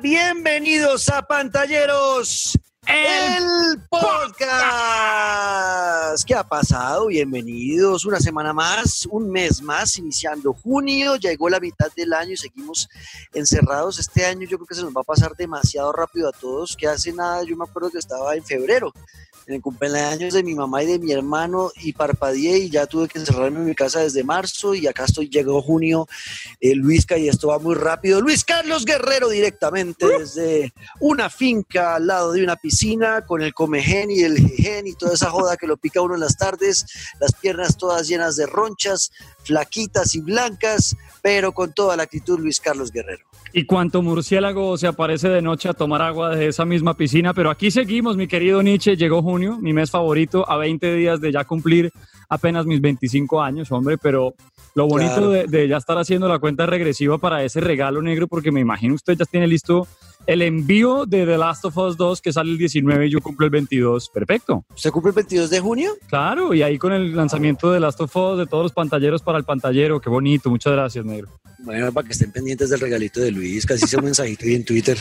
bienvenidos a Pantalleros, el podcast. ¿Qué ha pasado? Bienvenidos una semana más, un mes más, iniciando junio, llegó la mitad del año y seguimos encerrados. Este año yo creo que se nos va a pasar demasiado rápido a todos, que hace nada, yo me acuerdo que estaba en febrero en el cumpleaños de mi mamá y de mi hermano y parpadeé y ya tuve que encerrarme en mi casa desde marzo y acá estoy, llegó junio, eh, Luisca, y esto va muy rápido. Luis Carlos Guerrero directamente desde una finca al lado de una piscina con el comején y el jejen y toda esa joda que lo pica uno en las tardes, las piernas todas llenas de ronchas, flaquitas y blancas, pero con toda la actitud Luis Carlos Guerrero. Y cuánto murciélago se aparece de noche a tomar agua de esa misma piscina, pero aquí seguimos, mi querido Nietzsche, llegó junio, mi mes favorito, a 20 días de ya cumplir apenas mis 25 años, hombre, pero lo bonito de, de, ya estar haciendo la cuenta regresiva para ese regalo negro, porque me imagino usted ya tiene listo el envío de The Last of Us 2 que sale el 19 y yo cumplo el 22. Perfecto. ¿Usted cumple el 22 de junio? Claro, y ahí con el lanzamiento de The Last of Us de todos los pantalleros para el pantallero. Qué bonito. Muchas gracias, negro. Bueno, para que estén pendientes del regalito de Luis, casi hice un mensajito ahí en Twitter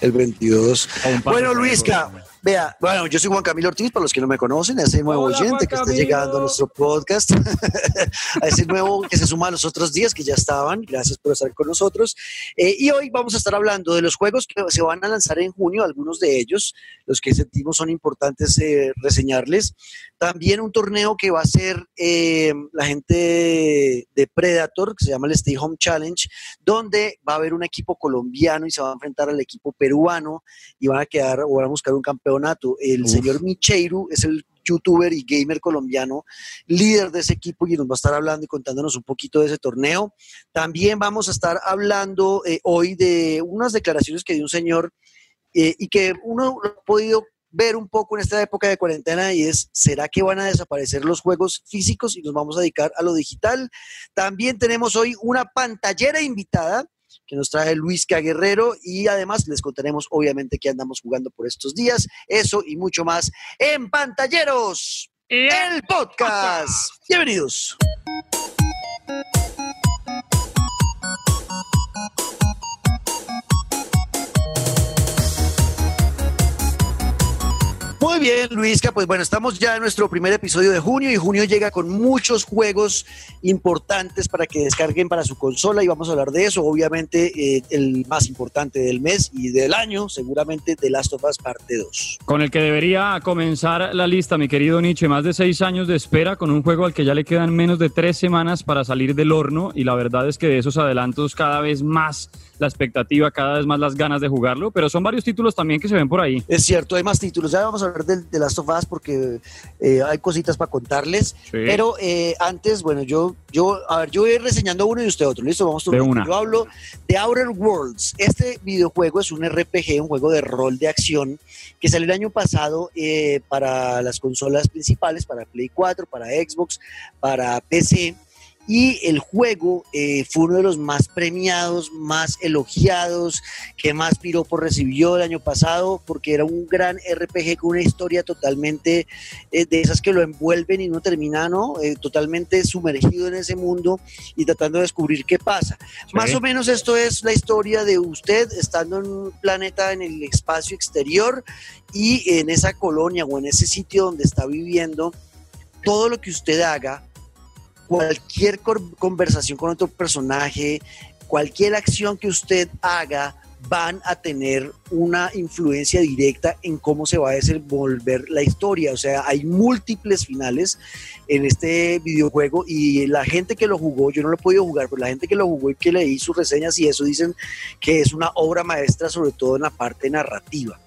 el 22. Bueno, Luisca. Vea, bueno, yo soy Juan Camilo Ortiz, para los que no me conocen, a ese nuevo Hola, oyente Juan que está Camilo. llegando a nuestro podcast, a ese nuevo que se suma a los otros días que ya estaban, gracias por estar con nosotros. Eh, y hoy vamos a estar hablando de los juegos que se van a lanzar en junio, algunos de ellos, los que sentimos son importantes eh, reseñarles. También un torneo que va a ser eh, la gente de Predator, que se llama el Stay Home Challenge, donde va a haber un equipo colombiano y se va a enfrentar al equipo peruano y van a quedar o van a buscar un campeonato. El Uf. señor Micheiru es el youtuber y gamer colombiano, líder de ese equipo y nos va a estar hablando y contándonos un poquito de ese torneo. También vamos a estar hablando eh, hoy de unas declaraciones que dio un señor eh, y que uno ha podido ver un poco en esta época de cuarentena y es, ¿será que van a desaparecer los juegos físicos y nos vamos a dedicar a lo digital? También tenemos hoy una pantallera invitada que nos trae Luis Guerrero y además les contaremos obviamente que andamos jugando por estos días, eso y mucho más en Pantalleros, el podcast. Bienvenidos. Muy bien, Luisca, pues bueno, estamos ya en nuestro primer episodio de junio y junio llega con muchos juegos importantes para que descarguen para su consola y vamos a hablar de eso. Obviamente, eh, el más importante del mes y del año, seguramente The Last of Us Parte 2. Con el que debería comenzar la lista, mi querido Nietzsche, más de seis años de espera con un juego al que ya le quedan menos de tres semanas para salir del horno y la verdad es que de esos adelantos cada vez más la expectativa, cada vez más las ganas de jugarlo, pero son varios títulos también que se ven por ahí. Es cierto, hay más títulos. Ya vamos a hablar Last of Us porque eh, hay cositas para contarles. Sí. Pero eh, antes, bueno, yo, yo, a ver, yo voy a ir reseñando uno y usted otro. Listo, vamos De una. Yo hablo de Outer Worlds. Este videojuego es un RPG, un juego de rol de acción que salió el año pasado eh, para las consolas principales, para Play 4, para Xbox, para PC. Y el juego eh, fue uno de los más premiados, más elogiados, que más piropo recibió el año pasado, porque era un gran RPG con una historia totalmente eh, de esas que lo envuelven y no termina, ¿no? Eh, totalmente sumergido en ese mundo y tratando de descubrir qué pasa. Más o menos esto es la historia de usted estando en un planeta en el espacio exterior y en esa colonia o en ese sitio donde está viviendo, todo lo que usted haga, cualquier conversación con otro personaje, cualquier acción que usted haga, van a tener una influencia directa en cómo se va a desenvolver la historia. O sea, hay múltiples finales en este videojuego y la gente que lo jugó, yo no lo he podido jugar, pero la gente que lo jugó y que leí sus reseñas y eso dicen que es una obra maestra, sobre todo en la parte narrativa.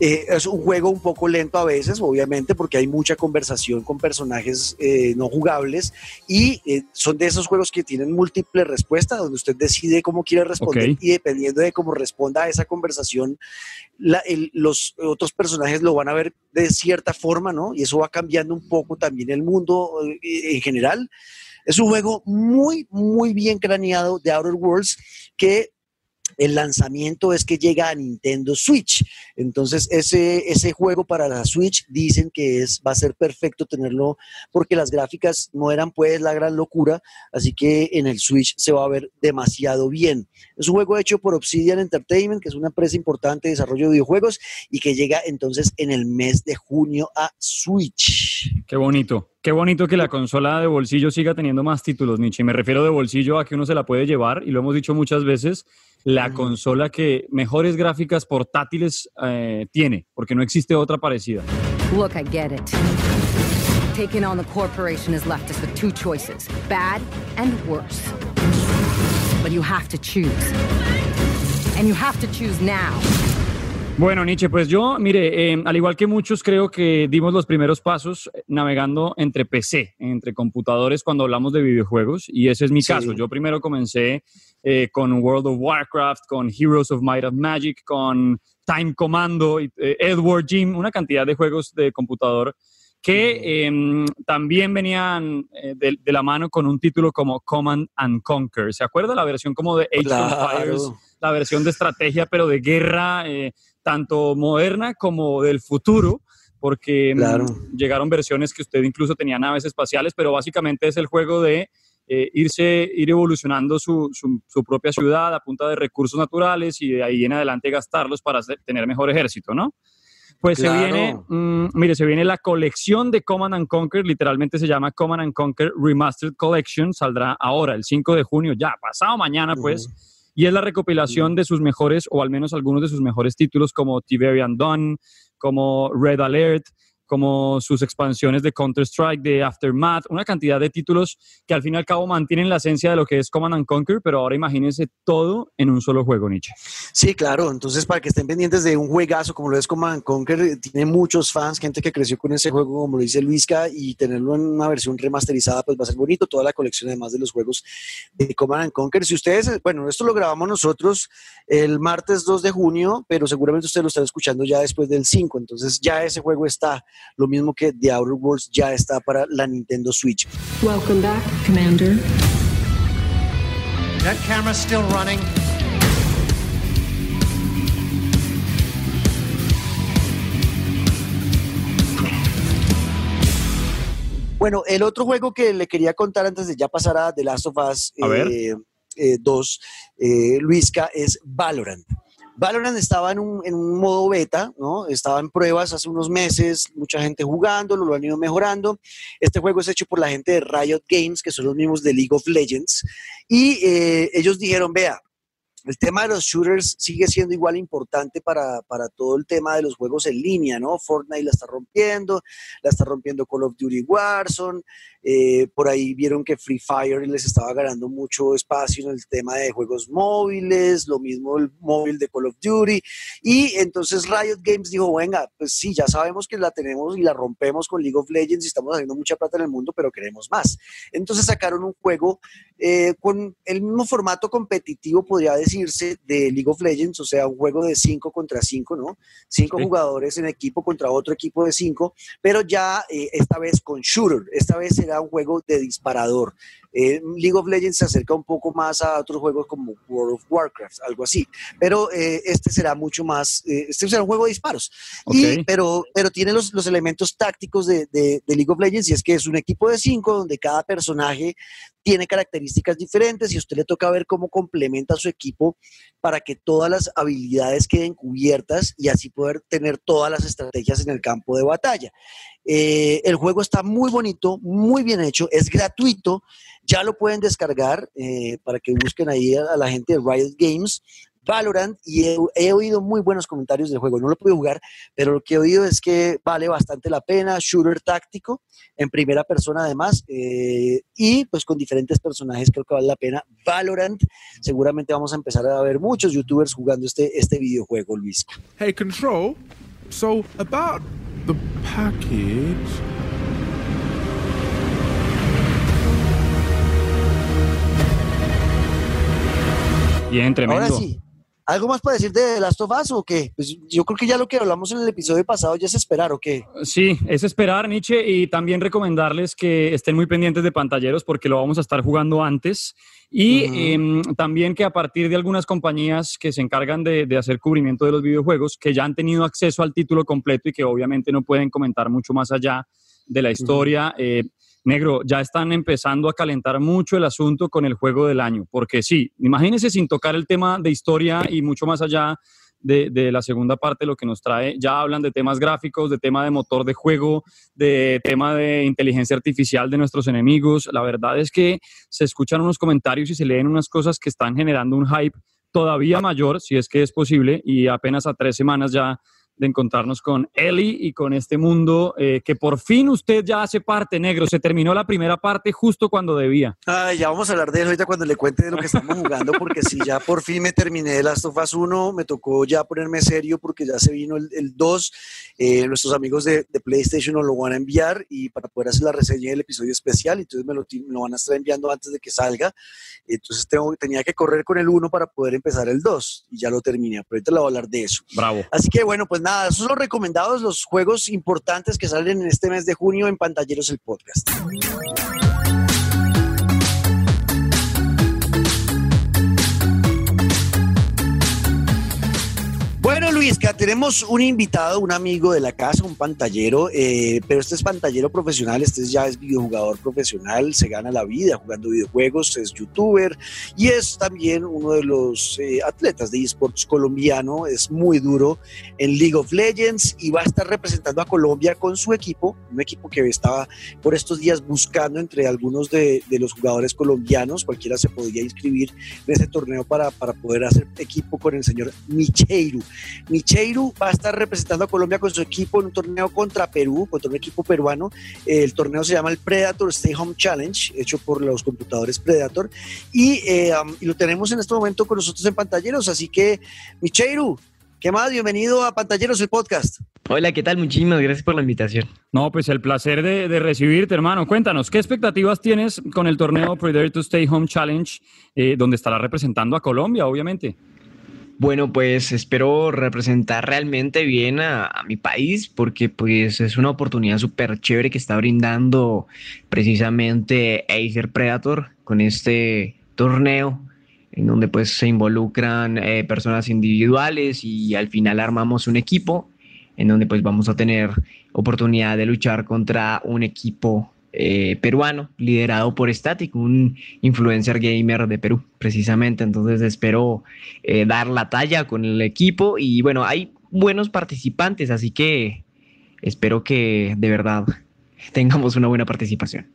Eh, es un juego un poco lento a veces, obviamente, porque hay mucha conversación con personajes eh, no jugables y eh, son de esos juegos que tienen múltiples respuestas, donde usted decide cómo quiere responder y dependiendo de cómo responda a esa conversación, la- el- los otros personajes lo van a ver de cierta forma, ¿no? Y eso va cambiando un poco también el mundo en general. Es un juego muy, muy bien craneado de Outer Worlds que el lanzamiento es que llega a Nintendo Switch. Entonces, ese, ese juego para la Switch dicen que es, va a ser perfecto tenerlo porque las gráficas no eran pues la gran locura, así que en el Switch se va a ver demasiado bien. Es un juego hecho por Obsidian Entertainment, que es una empresa importante de desarrollo de videojuegos y que llega entonces en el mes de junio a Switch. Qué bonito. Qué bonito que la consola de bolsillo siga teniendo más títulos, Nietzsche. Me refiero de bolsillo a que uno se la puede llevar, y lo hemos dicho muchas veces, la consola que mejores gráficas portátiles eh, tiene, porque no existe otra parecida. Look, I get it. Taking on the corporation has left us with two choices, bad and worse. But you have to choose. And you have to choose now. Bueno, Nietzsche, pues yo, mire, eh, al igual que muchos, creo que dimos los primeros pasos eh, navegando entre PC, entre computadores cuando hablamos de videojuegos, y ese es mi caso. Yo primero comencé eh, con World of Warcraft, con Heroes of Might of Magic, con Time Commando, Edward Jim, una cantidad de juegos de computador que em, también venían de, la mano con un título como Command and Conquer. ¿Se acuerda la versión como de Age of Empires? La versión de estrategia, pero de guerra tanto moderna como del futuro, porque mm, llegaron versiones que usted incluso tenía naves espaciales, pero básicamente es el juego de eh, irse, ir evolucionando su, su, propia ciudad a punta de recursos naturales y de ahí en adelante gastarlos para tener mejor ejército, ¿no? Pues se viene, mm, mire, se viene la colección de Command and Conquer, literalmente se llama Command and Conquer Remastered Collection, saldrá ahora, el 5 de junio, ya, pasado mañana, pues y es la recopilación de sus mejores, o al menos algunos de sus mejores títulos, como Tiberian Dawn, como Red Alert, como sus expansiones de Counter-Strike, de Aftermath, una cantidad de títulos que al fin y al cabo mantienen la esencia de lo que es Command and Conquer, pero ahora imagínense todo en un solo juego, Nietzsche. Sí, claro, entonces para que estén pendientes de un juegazo como lo es Command and Conquer, tiene muchos fans, gente que creció con ese juego, como lo dice Luisca, y tenerlo en una versión remasterizada, pues va a ser bonito, toda la colección además de los juegos de Command and Conquer. Si ustedes, bueno, esto lo grabamos nosotros el martes 2 de junio, pero seguramente ustedes lo están escuchando ya después del 5, entonces ya ese juego está lo mismo que The Outer Worlds ya está para la Nintendo Switch. Welcome back, Commander. That camera still running. Bueno, el otro juego que le quería contar antes de ya pasar a The Last of Us 2, eh, eh, eh, Luisca, es Valorant. Valorant estaba en un, modo beta, ¿no? Estaba en pruebas hace unos meses, mucha gente jugándolo, lo han ido mejorando. Este juego es hecho por la gente de Riot Games, que son los mismos de League of Legends, y eh, ellos dijeron, vea, el tema de los shooters sigue siendo igual importante para, para, todo el tema de los juegos en línea, ¿no? Fortnite la está rompiendo, la está rompiendo Call of Duty Warzone, eh, por ahí vieron que Free Fire les estaba ganando mucho espacio en el tema de juegos móviles, lo mismo el móvil de Call of Duty. Y entonces Riot Games dijo, venga, pues sí, ya sabemos que la tenemos y la rompemos con League of Legends y estamos haciendo mucha plata en el mundo, pero queremos más. Entonces sacaron un juego eh, con el mismo formato competitivo, podría decirse, de League of Legends, o sea, un juego de 5 contra 5, ¿no? 5 jugadores en equipo contra otro equipo de 5, pero ya eh, esta vez con shooter, esta vez era un juego de disparador. Eh, League of Legends se acerca un poco más a otros juegos como World of Warcraft, algo así. Pero eh, este será mucho más, eh, este será un juego de disparos. Y, pero, pero tiene los, los elementos tácticos de, de, de, League of Legends y es que es un equipo de cinco donde cada personaje tiene características diferentes y a usted le toca ver cómo complementa su equipo para que todas las habilidades queden cubiertas y así poder tener todas las estrategias en el campo de batalla. Eh, el juego está muy bonito, muy bien hecho, es gratuito, ya lo pueden descargar eh, para que busquen ahí a, la gente de Riot Games. Valorant y he, oído muy buenos comentarios del juego. No lo pude jugar, pero lo que he oído es que vale bastante la pena. Shooter táctico, en primera persona además, eh, y pues con diferentes personajes creo que vale la pena. Valorant, seguramente vamos a empezar a ver muchos youtubers jugando este, este videojuego, Luis. Hey, Control. So, about the package. Bien, tremendo. Ahora sí. ¿Algo más para decir de The Last of Us o qué? Pues yo creo que ya lo que hablamos en el episodio pasado ya es esperar o qué. Sí, es esperar, Nietzsche, y también recomendarles que estén muy pendientes de pantalleros porque lo vamos a estar jugando antes. Y em, también que a partir de algunas compañías que se encargan de, de, hacer cubrimiento de los videojuegos, que ya han tenido acceso al título completo y que obviamente no pueden comentar mucho más allá de la historia, eh, negro, ya están empezando a calentar mucho el asunto con el juego del año, porque sí, imagínense sin tocar el tema de historia y mucho más allá de, de, la segunda parte, lo que nos trae, ya hablan de temas gráficos, de tema de motor de juego, de tema de inteligencia artificial de nuestros enemigos. La verdad es que se escuchan unos comentarios y se leen unas cosas que están generando un hype todavía mayor, si es que es posible, y apenas a tres semanas ya de encontrarnos con Eli y con este mundo eh, que por fin usted ya hace parte, negro. Se terminó la primera parte justo cuando debía. Ay, ya vamos a hablar de eso ahorita cuando le cuente de lo que estamos jugando, porque si ya por fin me terminé de Last of Us 1, me tocó ya ponerme serio porque ya se vino el, el 2. Eh, nuestros amigos de, de, PlayStation nos lo van a enviar y para poder hacer la reseña del episodio especial, entonces me lo, me lo van a estar enviando antes de que salga. Entonces tengo, tenía que correr con el 1 para poder empezar el 2 y ya lo terminé, pero ahorita le voy a hablar de eso. Bravo. Así que bueno, pues nada, son los recomendados, los juegos importantes que salen en este mes de junio en Pantalleros el Podcast. Bueno, Luisca, tenemos un invitado, un amigo de la casa, un pantallero, eh, pero este es pantallero profesional, este ya es videojugador profesional, se gana la vida jugando videojuegos, es youtuber y es también uno de los eh, atletas de esports colombiano, es muy duro en League of Legends y va a estar representando a Colombia con su equipo, un equipo que estaba por estos días buscando entre algunos de, los jugadores colombianos, cualquiera se podía inscribir en ese torneo para, para poder hacer equipo con el señor Micheiro. Micheiru va a estar representando a Colombia con su equipo en un torneo contra Perú, contra un equipo peruano. El torneo se llama el Predator Stay Home Challenge, hecho por los computadores Predator. Y, eh, um, y lo tenemos en este momento con nosotros en Pantalleros. Así que, Micheiru, ¿Qué más? Bienvenido a Pantalleros, el podcast. Hola, ¿qué tal? Muchísimas gracias por la invitación. No, pues el placer de, de recibirte, hermano. Cuéntanos, ¿qué expectativas tienes con el torneo Predator Stay Home Challenge, eh, donde estará representando a Colombia, obviamente? Bueno, pues espero representar realmente bien a, mi país porque pues es una oportunidad súper chévere que está brindando precisamente Acer Predator con este torneo en donde pues se involucran eh, personas individuales y al final armamos un equipo en donde pues vamos a tener oportunidad de luchar contra un equipo eh, peruano liderado por Static, un influencer gamer de Perú, precisamente. Entonces espero eh, dar la talla con el equipo y bueno, hay buenos participantes, así que espero que de verdad tengamos una buena participación.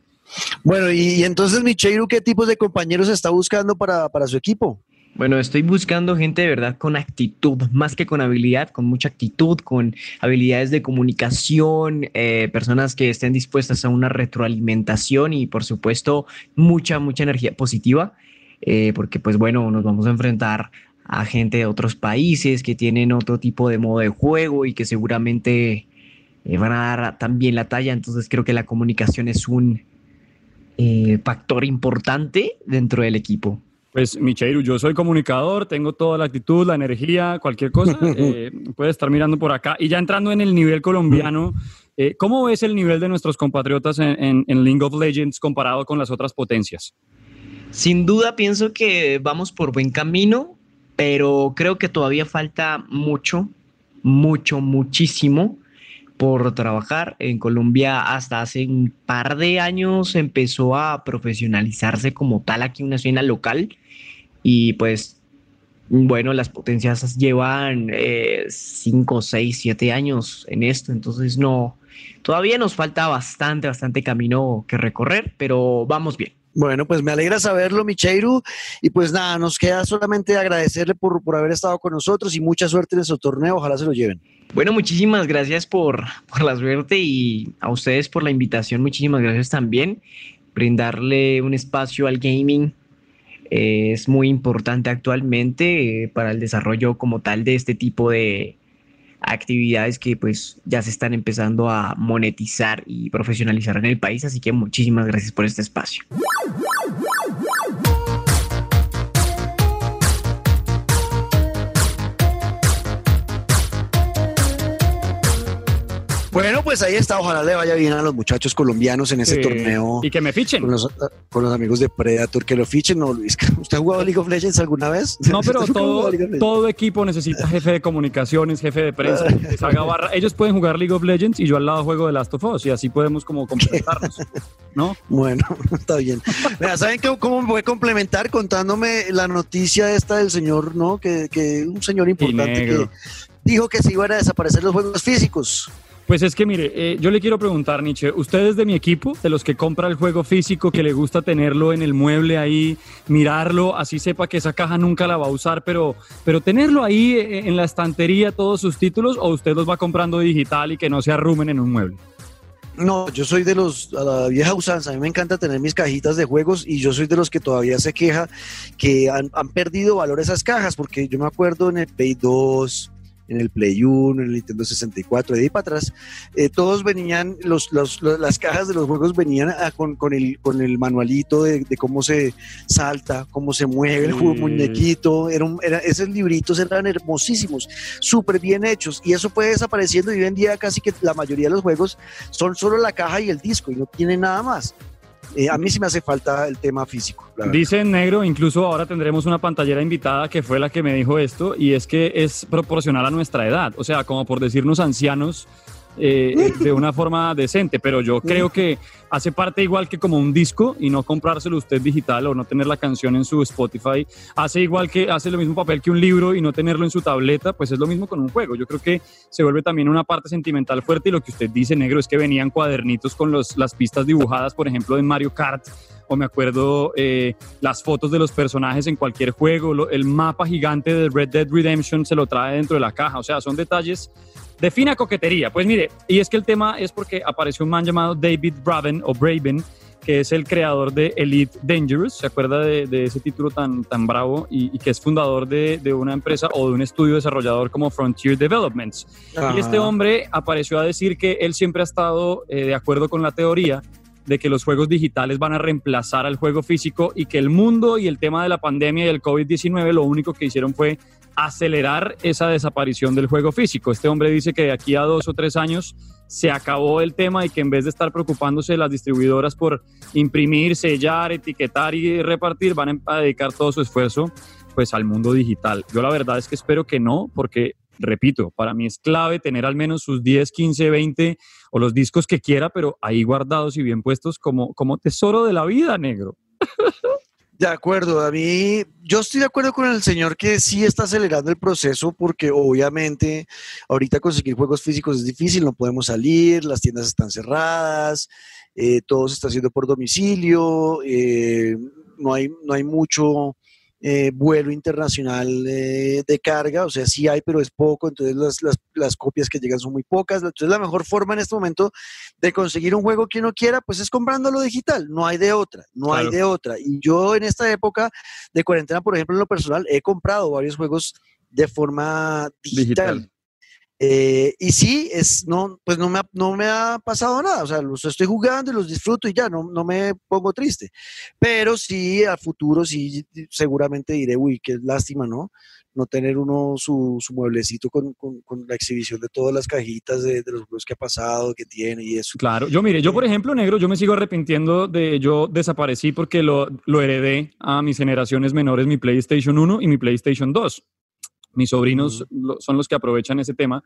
Bueno, y, entonces, Micheiru, ¿qué tipos de compañeros está buscando para, para su equipo? Bueno, estoy buscando gente de verdad con actitud, más que con habilidad, con mucha actitud, con habilidades de comunicación, eh, personas que estén dispuestas a una retroalimentación y por supuesto mucha, mucha energía positiva, eh, porque pues bueno, nos vamos a enfrentar a gente de otros países que tienen otro tipo de modo de juego y que seguramente eh, van a dar también la talla, entonces creo que la comunicación es un factor importante dentro del equipo. Pues, Micheiru, yo soy comunicador, tengo toda la actitud, la energía, cualquier cosa, eh, puede estar mirando por acá. Y ya entrando en el nivel colombiano, eh, ¿cómo ves el nivel de nuestros compatriotas en, en, en, League of Legends comparado con las otras potencias? Sin duda pienso que vamos por buen camino, pero creo que todavía falta mucho, mucho, muchísimo por trabajar. En Colombia hasta hace un par de años empezó a profesionalizarse como tal aquí una escena local y pues bueno, las potencias llevan 5, 6, 7 años en esto, entonces no, todavía nos falta bastante, bastante camino que recorrer, pero vamos bien. Bueno, pues me alegra saberlo, Micheiru. Y pues nada, nos queda solamente agradecerle por, por haber estado con nosotros y mucha suerte en su torneo. Ojalá se lo lleven. Bueno, muchísimas gracias por, por la suerte y a ustedes por la invitación. Muchísimas gracias también. Brindarle un espacio al gaming eh, es muy importante actualmente eh, para el desarrollo como tal de este tipo de actividades que pues ya se están empezando a monetizar y profesionalizar en el país. Así que muchísimas gracias por este espacio. Bueno, pues ahí está. Ojalá le vaya bien a los muchachos colombianos en ese torneo. Y que me fichen. Con los, con los, amigos de Predator, que lo fichen. No, Luis, ¿usted ha jugado League of Legends alguna vez? No, pero todo, todo equipo necesita jefe de comunicaciones, jefe de prensa. Ellos pueden jugar League of Legends y yo al lado juego de Last of Us y así podemos como complementarnos. ¿No? Bueno, está bien. Mira, ¿saben cómo me voy a complementar contándome la noticia esta del señor, ¿no? Que, que un señor importante que dijo que se iban a desaparecer los juegos físicos. Pues es que mire, eh, yo le quiero preguntar, Nietzsche, ¿ustedes de mi equipo, de los que compra el juego físico, que le gusta tenerlo en el mueble ahí, mirarlo, así sepa que esa caja nunca la va a usar, pero, pero tenerlo ahí eh, en la estantería, todos sus títulos, o usted los va comprando digital y que no se arrumen en un mueble? No, yo soy de los, a la vieja usanza, a mí me encanta tener mis cajitas de juegos y yo soy de los que todavía se queja que han, han perdido valor esas cajas, porque yo me acuerdo en el Play 2, en el Play 1, en el Nintendo 64, de ahí para atrás, eh, todos venían, los, las cajas de los juegos venían con, el, con el manualito de, cómo se salta, cómo se mueve el muñequito, era, era esos libritos eran hermosísimos, súper bien hechos, y eso fue desapareciendo y hoy en día casi que la mayoría de los juegos son solo la caja y el disco y no tienen nada más. Eh, a mí sí me hace falta el tema físico. Dice en negro, incluso ahora tendremos una pantallera invitada que fue la que me dijo esto, y es que es proporcional a nuestra edad. O sea, como por decirnos ancianos, eh, de una forma decente, pero yo creo que hace parte igual que como un disco y no comprárselo usted digital o no tener la canción en su Spotify, hace igual que hace lo mismo papel que un libro y no tenerlo en su tableta, pues es lo mismo con un juego. Yo creo que se vuelve también una parte sentimental fuerte y lo que usted dice, negro, es que venían cuadernitos con los, las pistas dibujadas, por ejemplo, de Mario Kart o me acuerdo eh, las fotos de los personajes en cualquier juego, el mapa gigante de Red Dead Redemption se lo trae dentro de la caja, o sea, son detalles de fina coquetería. Pues mire, y es que el tema es porque apareció un man llamado David Braven o Braven, que es el creador de Elite Dangerous, ¿se acuerda de, ese título tan, tan bravo? Y, que es fundador de, una empresa o de un estudio desarrollador como Frontier Developments. Y este hombre apareció a decir que él siempre ha estado eh, de acuerdo con la teoría de que los juegos digitales van a reemplazar al juego físico y que el mundo y el tema de la pandemia y el COVID-19 lo único que hicieron fue acelerar esa desaparición del juego físico. Este hombre dice que de aquí a dos o tres años se acabó el tema y que en vez de estar preocupándose las distribuidoras por imprimir, sellar, etiquetar y repartir, van a dedicar todo su esfuerzo pues al mundo digital. Yo la verdad es que espero que no, porque repito, para mí es clave tener al menos sus 10, 15, 20 o los discos que quiera, pero ahí guardados y bien puestos como, como tesoro de la vida, negro. De acuerdo, a mí, yo estoy de acuerdo con el señor que sí está acelerando el proceso porque obviamente ahorita conseguir juegos físicos es difícil, no podemos salir, las tiendas están cerradas, eh, todo se está haciendo por domicilio, eh, no, hay, no hay mucho eh, vuelo internacional eh, de carga, o sea, sí hay, pero es poco, entonces las, las, copias que llegan son muy pocas. Entonces la mejor forma en este momento de conseguir un juego que uno quiera, pues es comprándolo digital, no hay de otra, no hay de otra. Y yo en esta época de cuarentena, por ejemplo, en lo personal, he comprado varios juegos de forma digital. Eh, y sí, es, no, pues no me, ha, no me ha pasado nada, o sea, los estoy jugando y los disfruto y ya, no, no me pongo triste. Pero sí, a futuro sí, seguramente diré, uy, qué lástima, ¿no? No tener uno su, su mueblecito con, con, la exhibición de todas las cajitas de, los juegos que ha pasado, que tiene y eso. Claro, yo mire, yo por ejemplo, negro, yo me sigo arrepintiendo de, yo desaparecí porque lo, lo heredé a mis generaciones menores, mi PlayStation 1 y mi PlayStation 2. Mis sobrinos son los que aprovechan ese tema.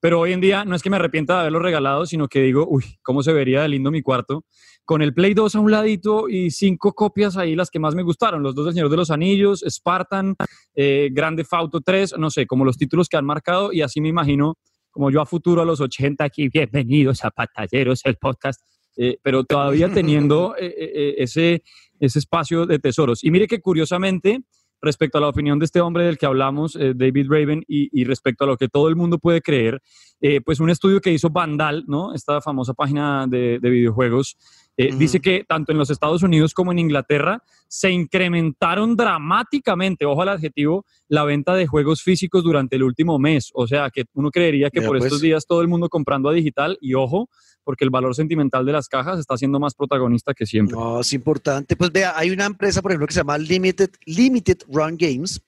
Pero hoy en día no es que me arrepienta de haberlo regalado, sino que digo, uy, ¿cómo se vería de lindo mi cuarto? Con el Play 2 a un ladito y cinco copias ahí, las que más me gustaron. Los dos del Señor de los Anillos, Spartan, eh, Grande Fauto 3, no sé, como los títulos que han marcado. Y así me imagino, como yo a futuro a los 80 aquí, bienvenidos a Patalleros, el podcast. Eh, pero todavía teniendo eh, ese, ese espacio de tesoros. Y mire que curiosamente respecto a la opinión de este hombre del que hablamos, eh, David Raven, y, respecto a lo que todo el mundo puede creer, eh, pues un estudio que hizo Vandal, ¿no? esta famosa página de, videojuegos, eh, dice que tanto en los Estados Unidos como en Inglaterra se incrementaron dramáticamente, ojo al adjetivo, la venta de juegos físicos durante el último mes. O sea, que uno creería que por estos pues. días todo el mundo comprando a digital y ojo, porque el valor sentimental de las cajas está siendo más protagonista que siempre. No, es importante. Pues vea, hay una empresa, por ejemplo, que se llama Limited, Limited Run Games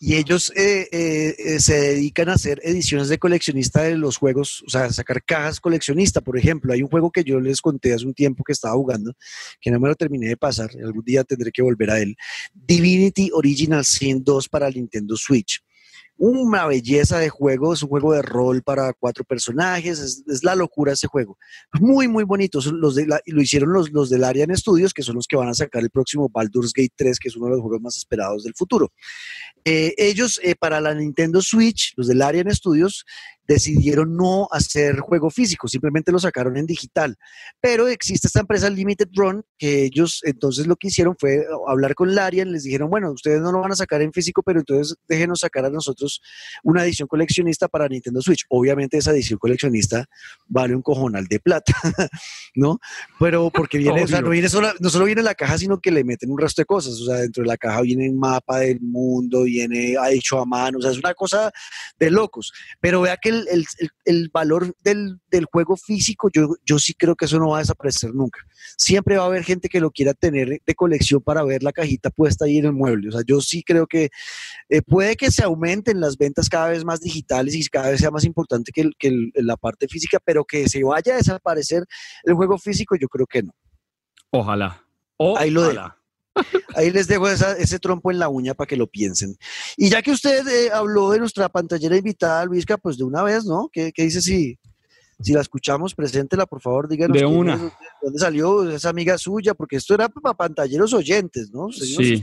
y ellos eh, eh, se dedican a hacer ediciones de coleccionista de los juegos, o sea, sacar cajas coleccionista, por ejemplo. Hay un juego que yo les conté hace un tiempo que estaba jugando, que no me lo terminé de pasar, algún día tendré que volver a él. Divinity Original Sin 2 para Nintendo Switch una belleza de juego, es un juego de rol para cuatro personajes, es, la locura ese juego. Muy, muy bonito. Los lo hicieron los, los del Arian Studios, que son los que van a sacar el próximo Baldur's Gate 3, que es uno de los juegos más esperados del futuro. Eh, ellos, eh, para la Nintendo Switch, los del Arian Studios, decidieron no hacer juego físico, simplemente lo sacaron en digital. Pero existe esta empresa Limited Run que ellos entonces lo que hicieron fue hablar con Larian, les dijeron, bueno, ustedes no lo van a sacar en físico, pero entonces déjenos sacar a nosotros una edición coleccionista para Nintendo Switch. Obviamente esa edición coleccionista vale un cojonal de plata, ¿no? Pero porque viene, o sea, no, viene solo, no solo viene la caja, sino que le meten un resto de cosas. O sea, dentro de la caja viene un mapa del mundo, viene hecho a mano, o sea, es una cosa de locos. Pero vea que el, valor del, juego físico, yo, yo sí creo que eso no va a desaparecer nunca. Siempre va a haber gente que lo quiera tener de colección para ver la cajita puesta ahí en el mueble. O sea, yo sí creo que eh, puede que se aumenten las ventas cada vez más digitales y cada vez sea más importante que, la parte física, pero que se vaya a desaparecer el juego físico, yo creo que no. Ojalá. Ahí lo dejo. Ahí les dejo ese trompo en la uña para que lo piensen. Y ya que usted eh, habló de nuestra pantallera invitada, Luisca, pues de una vez, ¿no? ¿Qué, dice si, si la escuchamos? Preséntela, por favor, díganos. De una. ¿Dónde salió esa amiga suya? Porque esto era para pantalleros oyentes, ¿no? sí,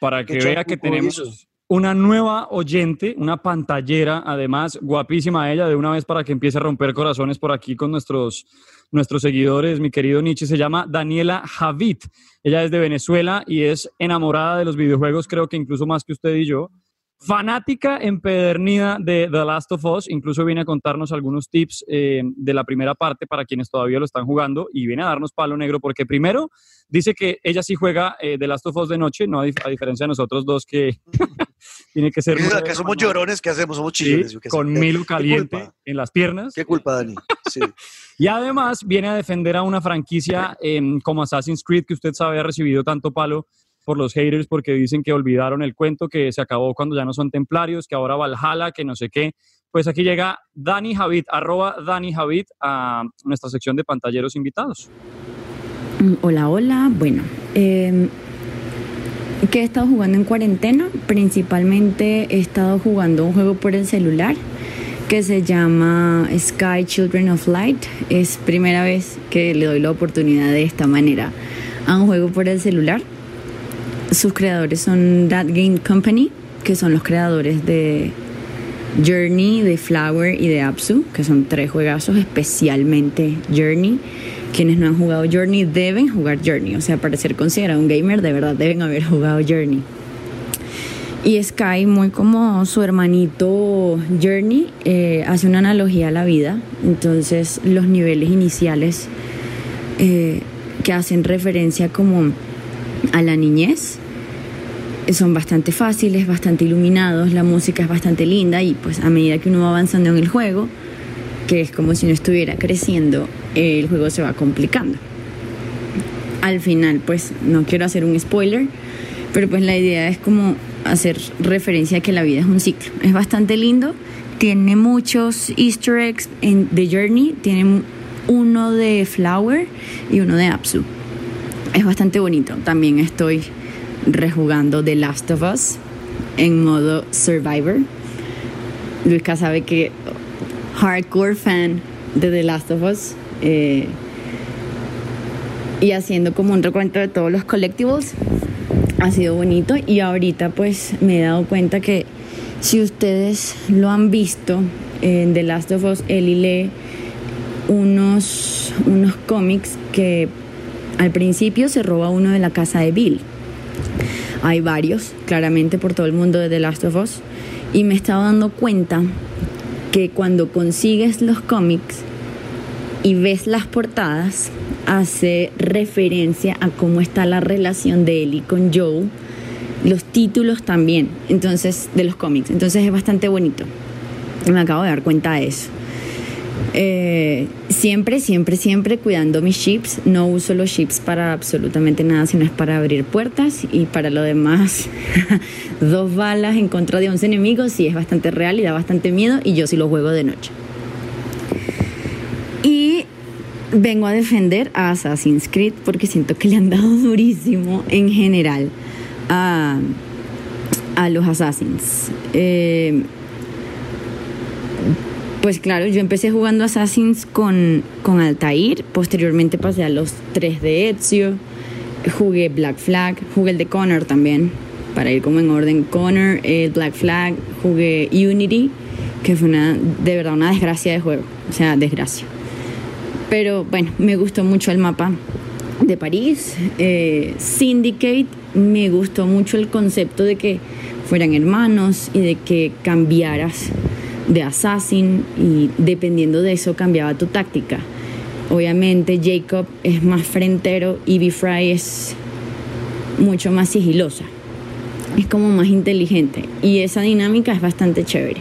para que vea que tenemos una nueva oyente, una pantallera, además, guapísima ella, de una vez para que empiece a romper corazones por aquí con nuestros, nuestros seguidores. Mi querido Nietzsche se llama Daniela Javit. Ella es de Venezuela y es enamorada de los videojuegos, creo que incluso más que usted y yo fanática empedernida de The Last of Us, incluso viene a contarnos algunos tips eh, de la primera parte para quienes todavía lo están jugando y viene a darnos palo negro porque primero dice que ella sí juega eh, The Last of Us de noche, no a, diferencia de nosotros dos que tiene que ser... que somos llorones, que hacemos? Somos chillones. con Milo caliente en las piernas. ¿Qué culpa, Dani? Sí. y además viene a defender a una franquicia em, como Assassin's Creed que usted sabe ha recibido tanto palo por los haters porque dicen que olvidaron el cuento, que se acabó cuando ya no son templarios, que ahora Valhalla, que no sé qué. Pues aquí llega Dani Javid, arroba Dani Javid a nuestra sección de pantalleros invitados. Mm, hola, hola. Bueno, eh, ¿qué he estado jugando en cuarentena? Principalmente he estado jugando un juego por el celular que se llama Sky Children of Light. Es primera vez que le doy la oportunidad de esta manera a un juego por el celular. Sus creadores son That Game Company, que son los creadores de Journey, de Flower y de Apsu, que son tres juegazos, especialmente Journey. Quienes no han jugado Journey deben jugar Journey, o sea, para ser considerado un gamer, de verdad deben haber jugado Journey. Y Sky, muy como su hermanito Journey, eh, hace una analogía a la vida. Entonces, los niveles iniciales eh, que hacen referencia como a la niñez son bastante fáciles, bastante iluminados, la música es bastante linda y pues a medida que uno va avanzando en el juego, que es como si uno estuviera creciendo, el juego se va complicando. Al final, pues no quiero hacer un spoiler, pero pues la idea es como hacer referencia a que la vida es un ciclo. Es bastante lindo, tiene muchos easter eggs en The Journey, tiene uno de Flower y uno de Apsu. Es bastante bonito, también estoy rejugando The Last of Us en modo Survivor. Luisca sabe que hardcore fan de The Last of Us eh, y haciendo como un recuento de todos los collectibles ha sido bonito y ahorita pues me he dado cuenta que si ustedes lo han visto en The Last of Us Ellie lee unos, unos cómics que al principio se roba uno de la casa de Bill hay varios, claramente, por todo el mundo de The Last of Us. Y me estaba dando cuenta que cuando consigues los cómics y ves las portadas, hace referencia a cómo está la relación de Ellie con Joe los títulos también, entonces, de los cómics. Entonces es bastante bonito. Me acabo de dar cuenta de eso. Eh, siempre, siempre, siempre cuidando mis chips. No uso los chips para absolutamente nada, sino es para abrir puertas y para lo demás. dos balas en contra de 11 enemigos, sí es bastante real y da bastante miedo y yo sí lo juego de noche. Y vengo a defender a Assassin's Creed porque siento que le han dado durísimo en general a, a los Assassins. Eh, pues claro, yo empecé jugando Assassins con, con Altair, posteriormente pasé a los 3 de Ezio, jugué Black Flag, jugué el de Connor también, para ir como en orden Connor, el Black Flag, jugué Unity, que fue una, de verdad una desgracia de juego, o sea, desgracia. Pero bueno, me gustó mucho el mapa de París, eh, Syndicate, me gustó mucho el concepto de que fueran hermanos y de que cambiaras de assassin y dependiendo de eso cambiaba tu táctica. Obviamente Jacob es más frentero y B-Fry es mucho más sigilosa. Es como más inteligente y esa dinámica es bastante chévere.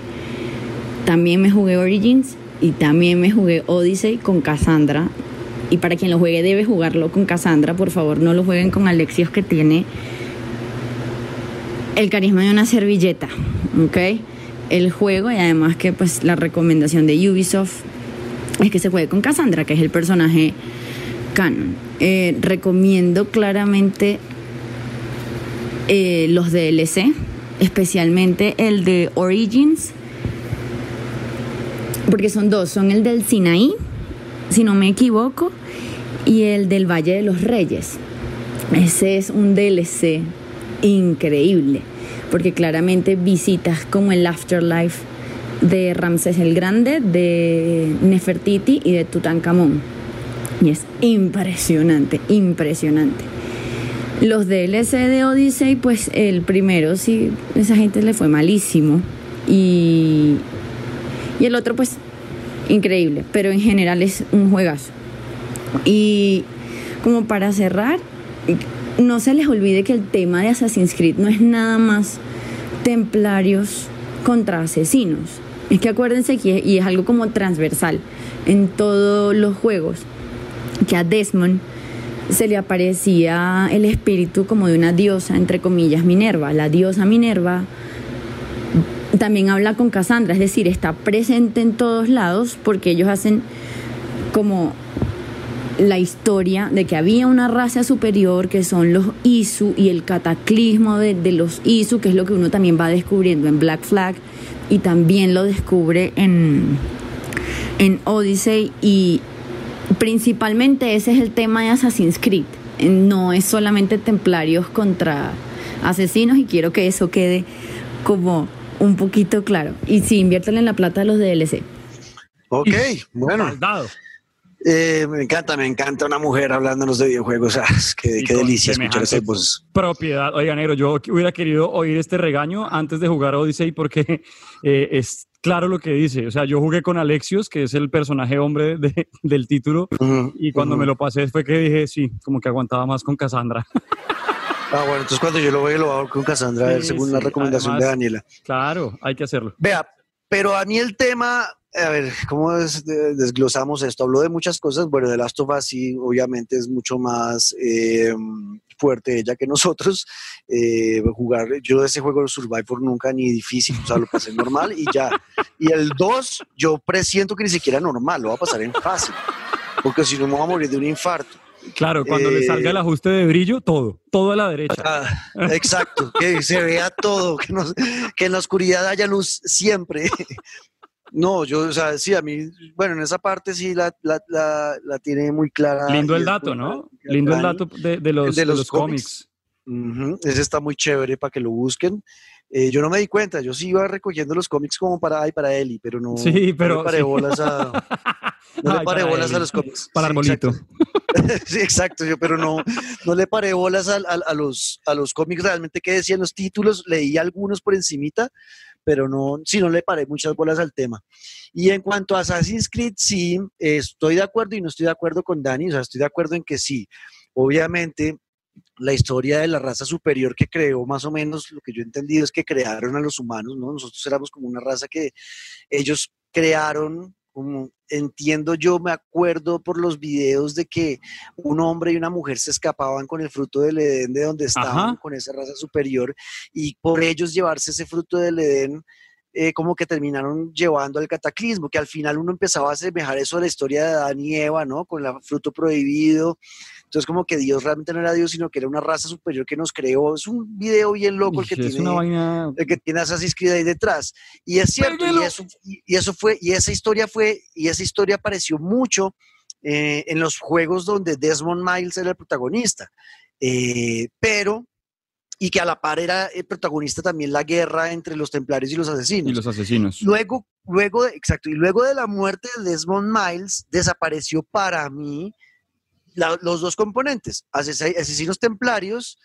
También me jugué Origins y también me jugué Odyssey con Cassandra. Y para quien lo juegue debe jugarlo con Cassandra, por favor no lo jueguen con Alexios que tiene el carisma de una servilleta, ¿ok? El juego y además que pues la recomendación de Ubisoft es que se juegue con Cassandra, que es el personaje canon. Eh, recomiendo claramente eh, los DLC, especialmente el de Origins, porque son dos, son el del Sinaí, si no me equivoco, y el del Valle de los Reyes. Ese es un DLC increíble porque claramente visitas como el afterlife de Ramsés el Grande, de Nefertiti y de Tutankamón. Y es impresionante, impresionante. Los DLC de Odyssey, pues el primero sí, esa gente le fue malísimo. Y, y el otro, pues, increíble. Pero en general es un juegazo. Y como para cerrar, no se les olvide que el tema de Assassin's Creed no es nada más templarios contra asesinos. Es que acuérdense que, y es algo como transversal en todos los juegos, que a Desmond se le aparecía el espíritu como de una diosa, entre comillas, Minerva. La diosa Minerva también habla con Cassandra, es decir, está presente en todos lados porque ellos hacen como la historia de que había una raza superior que son los Isu y el cataclismo de, los Isu, que es lo que uno también va descubriendo en Black Flag y también lo descubre en, en Odyssey y principalmente ese es el tema de Assassin's Creed. No es solamente templarios contra asesinos y quiero que eso quede como un poquito claro. Y sí, inviértale en la plata de los DLC. Ok, bueno. Eh, me encanta, me encanta una mujer hablándonos de videojuegos. Ah, qué, delicia escuchar esas voces. Propiedad. Oiga, negro, yo hubiera querido oír este regaño antes de jugar Odyssey porque eh, es claro lo que dice. O sea, yo jugué con Alexios, que es el personaje hombre del título, y cuando me lo pasé fue que dije, sí, como que aguantaba más con Cassandra. Ah, bueno, entonces cuando yo lo veo, lo hago con Cassandra, según la recomendación de Daniela. Claro, hay que hacerlo. Vea, pero a mí el tema a ver, ¿cómo desglosamos esto? Habló de muchas cosas. Bueno, de Last of Us sí, obviamente es mucho más eh, fuerte ella que nosotros. Eh, jugar, yo ese juego de Survivor nunca ni difícil, o sea, lo pasé normal y ya. Y el 2, yo presiento que ni siquiera normal, lo va a pasar en fácil, porque si no me voy a morir de un infarto. Claro, cuando le salga el eh, ajuste de brillo, todo, todo a la derecha. Ah, exacto, que se vea todo, que, que en la oscuridad haya luz siempre. No, yo, o sea, sí, a mí, bueno, en esa parte sí la, tiene muy clara. Lindo el dato, ¿no? Lindo el dato de, los, de los, cómics. Ese está muy chévere para que lo busquen. Eh, yo no me di cuenta, yo sí iba recogiendo los cómics como para, ay, para Eli, pero no, sí, pero, le paré bolas a, no le paré bolas a los cómics. Para el Arbolito. sí, exacto, yo, pero no, no le paré bolas a, a, los, a los cómics realmente que decían los títulos, leí algunos por encimita, pero no, si no le paré muchas bolas al tema. Y en cuanto a Assassin's Creed, sí, estoy de acuerdo y no estoy de acuerdo con Dani, o sea, estoy de acuerdo en que sí, obviamente la historia de la raza superior que creó, más o menos, lo que yo he entendido es que crearon a los humanos, ¿no? Nosotros éramos como una raza que ellos crearon, como entiendo yo, me acuerdo por los videos de que un hombre y una mujer se escapaban con el fruto del Edén de donde estaban, con esa raza superior, y por ellos llevarse ese fruto del Edén, eh, como que terminaron llevando al cataclismo, que al final uno empezaba a asemejar eso a la historia de Adán y Eva, ¿no? Con el fruto prohibido. Entonces, como que Dios realmente no era Dios, sino que era una raza superior que nos creó. Es un video bien loco el que, tiene, el que tiene Assassin's Creed ahí detrás. Y es cierto, y eso, y, eso, fue, y esa historia fue, y esa historia apareció mucho eh, en los juegos donde Desmond Miles era el protagonista. Eh, pero y que a la par era el protagonista también la guerra entre los templarios y los asesinos. Y los asesinos. Luego, luego, exacto, y luego de la muerte de Desmond Miles, desapareció para mí los dos componentes, asesinos templarios,